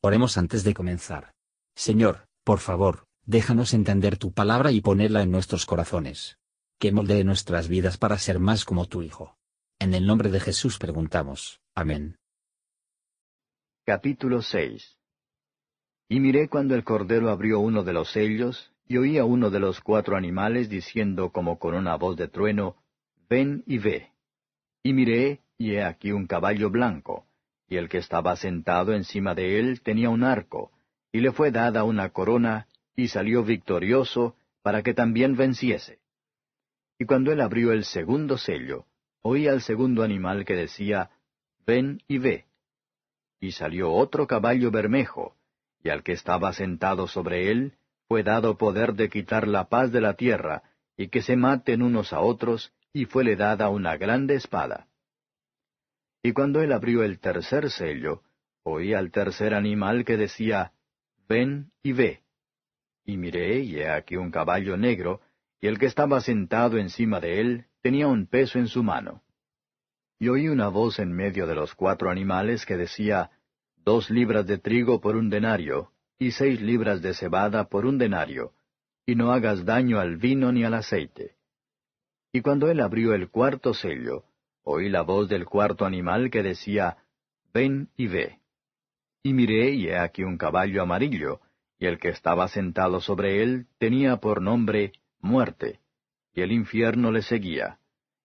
Oremos antes de comenzar. Señor, por favor, déjanos entender tu palabra y ponerla en nuestros corazones. Que moldee nuestras vidas para ser más como tu Hijo. En el nombre de Jesús preguntamos. Amén. Capítulo 6 Y miré cuando el Cordero abrió uno de los sellos, y oí a uno de los cuatro animales diciendo como con una voz de trueno, Ven y ve. Y miré, y he aquí un caballo blanco y el que estaba sentado encima de él tenía un arco, y le fue dada una corona, y salió victorioso, para que también venciese. Y cuando él abrió el segundo sello, oí al segundo animal que decía, Ven y ve. Y salió otro caballo bermejo, y al que estaba sentado sobre él, fue dado poder de quitar la paz de la tierra, y que se maten unos a otros, y fuele dada una grande espada. Y cuando él abrió el tercer sello, oí al tercer animal que decía, Ven y ve. Y miré, y he aquí un caballo negro, y el que estaba sentado encima de él tenía un peso en su mano. Y oí una voz en medio de los cuatro animales que decía, Dos libras de trigo por un denario, y seis libras de cebada por un denario, y no hagas daño al vino ni al aceite. Y cuando él abrió el cuarto sello, oí la voz del cuarto animal que decía, Ven y ve. Y miré, y he aquí un caballo amarillo, y el que estaba sentado sobre él tenía por nombre Muerte, y el infierno le seguía,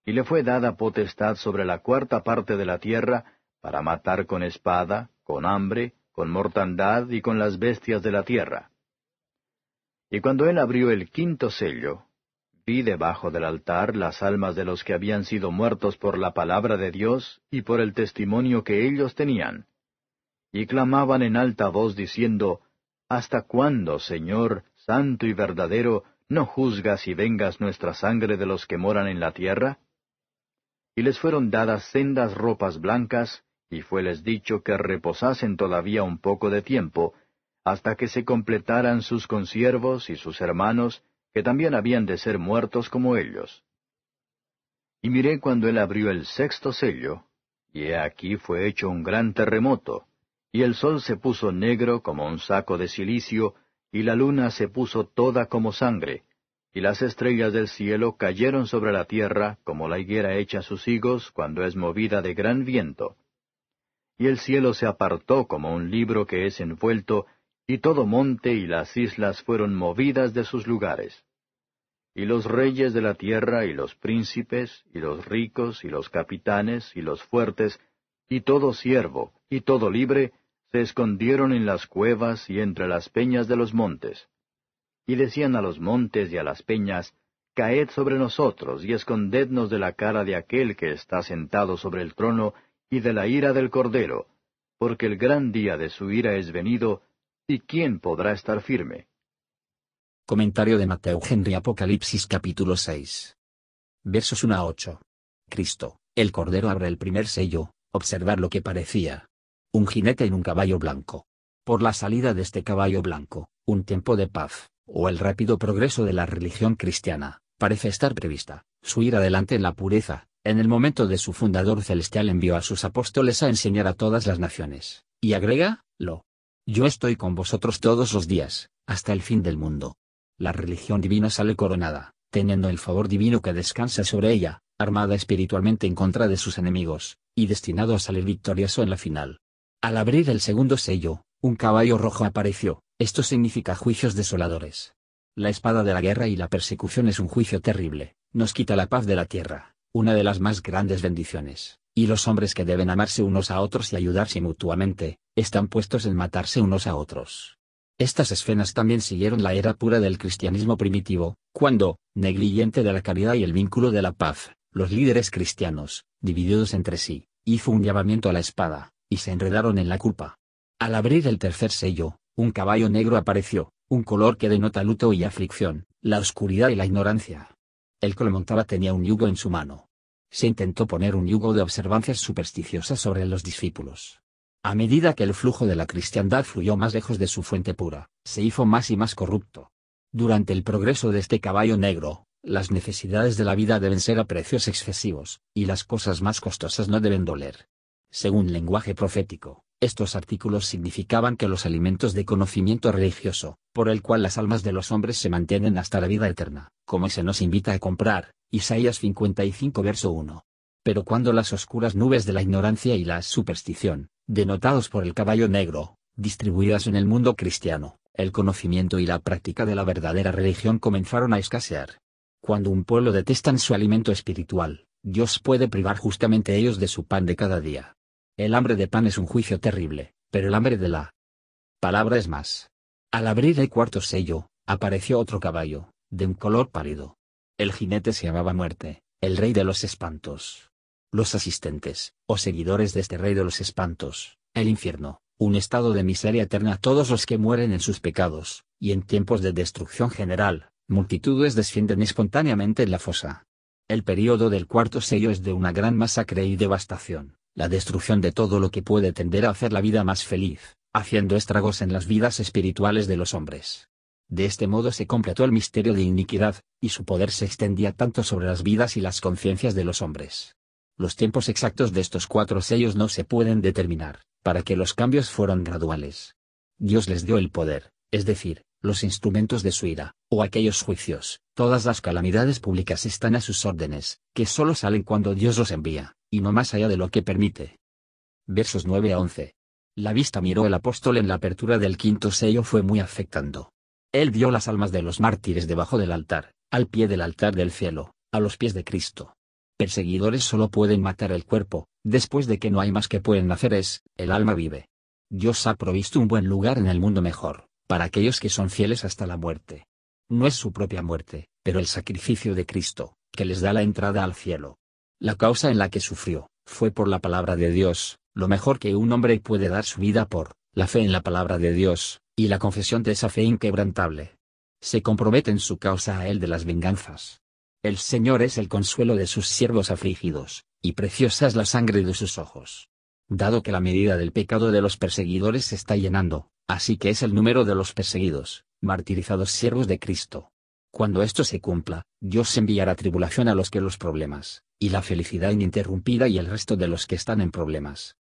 y le fue dada potestad sobre la cuarta parte de la tierra, para matar con espada, con hambre, con mortandad y con las bestias de la tierra. Y cuando él abrió el quinto sello, vi debajo del altar las almas de los que habían sido muertos por la palabra de Dios y por el testimonio que ellos tenían. Y clamaban en alta voz diciendo, ¿Hasta cuándo, Señor, santo y verdadero, no juzgas y vengas nuestra sangre de los que moran en la tierra? Y les fueron dadas sendas ropas blancas, y fueles dicho que reposasen todavía un poco de tiempo, hasta que se completaran sus consiervos y sus hermanos, que también habían de ser muertos como ellos. Y miré cuando él abrió el sexto sello, y he aquí fue hecho un gran terremoto, y el sol se puso negro como un saco de silicio, y la luna se puso toda como sangre, y las estrellas del cielo cayeron sobre la tierra como la higuera echa sus higos cuando es movida de gran viento. Y el cielo se apartó como un libro que es envuelto, y todo monte y las islas fueron movidas de sus lugares. Y los reyes de la tierra y los príncipes, y los ricos, y los capitanes, y los fuertes, y todo siervo, y todo libre, se escondieron en las cuevas y entre las peñas de los montes. Y decían a los montes y a las peñas, Caed sobre nosotros y escondednos de la cara de aquel que está sentado sobre el trono y de la ira del Cordero, porque el gran día de su ira es venido, ¿Y quién podrá estar firme? Comentario de Mateo Henry Apocalipsis capítulo 6. Versos 1 a 8. Cristo, el Cordero abre el primer sello, observar lo que parecía. Un jinete en un caballo blanco. Por la salida de este caballo blanco, un tiempo de paz, o el rápido progreso de la religión cristiana, parece estar prevista, su ir adelante en la pureza, en el momento de su fundador celestial envió a sus apóstoles a enseñar a todas las naciones, y agrega, lo, yo estoy con vosotros todos los días, hasta el fin del mundo. La religión divina sale coronada, teniendo el favor divino que descansa sobre ella, armada espiritualmente en contra de sus enemigos, y destinado a salir victorioso en la final. Al abrir el segundo sello, un caballo rojo apareció, esto significa juicios desoladores. La espada de la guerra y la persecución es un juicio terrible, nos quita la paz de la tierra, una de las más grandes bendiciones y los hombres que deben amarse unos a otros y ayudarse mutuamente, están puestos en matarse unos a otros. Estas escenas también siguieron la era pura del cristianismo primitivo, cuando, negligente de la caridad y el vínculo de la paz, los líderes cristianos, divididos entre sí, hizo un llamamiento a la espada, y se enredaron en la culpa. Al abrir el tercer sello, un caballo negro apareció, un color que denota luto y aflicción, la oscuridad y la ignorancia. El que lo montaba tenía un yugo en su mano, se intentó poner un yugo de observancias supersticiosas sobre los discípulos. A medida que el flujo de la cristiandad fluyó más lejos de su fuente pura, se hizo más y más corrupto. Durante el progreso de este caballo negro, las necesidades de la vida deben ser a precios excesivos, y las cosas más costosas no deben doler. Según lenguaje profético, Estos artículos significaban que los alimentos de conocimiento religioso, por el cual las almas de los hombres se mantienen hasta la vida eterna, como se nos invita a comprar, Isaías 55 verso 1. Pero cuando las oscuras nubes de la ignorancia y la superstición, denotados por el caballo negro, distribuidas en el mundo cristiano, el conocimiento y la práctica de la verdadera religión comenzaron a escasear. Cuando un pueblo detestan su alimento espiritual, Dios puede privar justamente ellos de su pan de cada día. El hambre de pan es un juicio terrible, pero el hambre de la palabra es más. Al abrir el cuarto sello, apareció otro caballo, de un color pálido. El jinete se llamaba Muerte, el rey de los espantos. Los asistentes, o seguidores de este rey de los espantos, el infierno, un estado de miseria eterna a todos los que mueren en sus pecados, y en tiempos de destrucción general, multitudes descienden espontáneamente en la fosa. El período del cuarto sello es de una gran masacre y devastación la destrucción de todo lo que puede tender a hacer la vida más feliz, haciendo estragos en las vidas espirituales de los hombres. De este modo se completó el misterio de iniquidad, y su poder se extendía tanto sobre las vidas y las conciencias de los hombres. Los tiempos exactos de estos cuatro sellos no se pueden determinar, para que los cambios fueran graduales. Dios les dio el poder, es decir, los instrumentos de su ira, o aquellos juicios, todas las calamidades públicas están a sus órdenes, que solo salen cuando Dios los envía y no más allá de lo que permite. Versos 9 a 11. La vista miró el apóstol en la apertura del quinto sello fue muy afectando. Él vio las almas de los mártires debajo del altar, al pie del altar del cielo, a los pies de Cristo. Perseguidores solo pueden matar el cuerpo, después de que no hay más que pueden hacer es, el alma vive. Dios ha provisto un buen lugar en el mundo mejor, para aquellos que son fieles hasta la muerte. No es su propia muerte, pero el sacrificio de Cristo, que les da la entrada al cielo. La causa en la que sufrió, fue por la palabra de Dios, lo mejor que un hombre puede dar su vida por, la fe en la palabra de Dios, y la confesión de esa fe inquebrantable. Se compromete en su causa a él de las venganzas. El Señor es el consuelo de sus siervos afligidos, y preciosa es la sangre de sus ojos. Dado que la medida del pecado de los perseguidores se está llenando, así que es el número de los perseguidos, martirizados siervos de Cristo. Cuando esto se cumpla, Dios enviará tribulación a los que los problemas, y la felicidad ininterrumpida y el resto de los que están en problemas.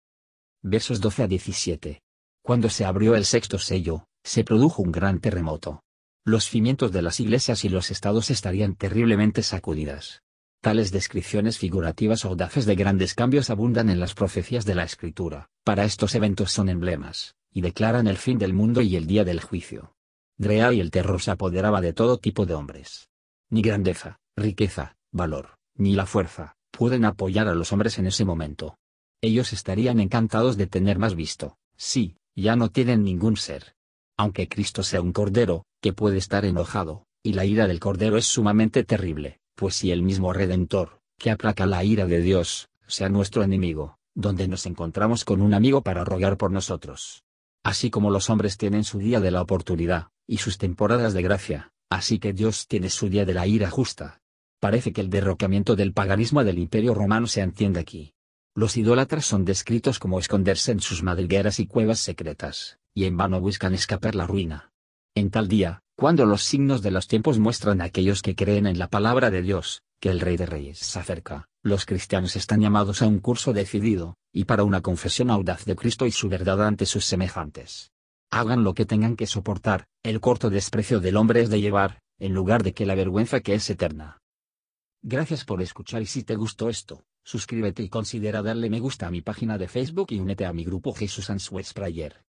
Versos 12 a 17. Cuando se abrió el sexto sello, se produjo un gran terremoto. Los cimientos de las iglesias y los estados estarían terriblemente sacudidas. Tales descripciones figurativas audaces de grandes cambios abundan en las profecías de la Escritura, para estos eventos son emblemas, y declaran el fin del mundo y el día del juicio. Drea y el terror se apoderaba de todo tipo de hombres. Ni grandeza, riqueza, valor, ni la fuerza, pueden apoyar a los hombres en ese momento. Ellos estarían encantados de tener más visto, sí, ya no tienen ningún ser. Aunque Cristo sea un cordero, que puede estar enojado, y la ira del cordero es sumamente terrible, pues si el mismo Redentor, que aplaca la ira de Dios, sea nuestro enemigo, donde nos encontramos con un amigo para rogar por nosotros. Así como los hombres tienen su día de la oportunidad, y sus temporadas de gracia, así que Dios tiene su día de la ira justa, Parece que el derrocamiento del paganismo del imperio romano se entiende aquí. Los idólatras son descritos como esconderse en sus madrigueras y cuevas secretas, y en vano buscan escapar la ruina. En tal día, cuando los signos de los tiempos muestran a aquellos que creen en la palabra de Dios, que el Rey de Reyes se acerca, los cristianos están llamados a un curso decidido, y para una confesión audaz de Cristo y su verdad ante sus semejantes. Hagan lo que tengan que soportar, el corto desprecio del hombre es de llevar, en lugar de que la vergüenza que es eterna. Gracias por escuchar y si te gustó esto, suscríbete y considera darle me gusta a mi página de Facebook y únete a mi grupo Jesús Answers Prayer.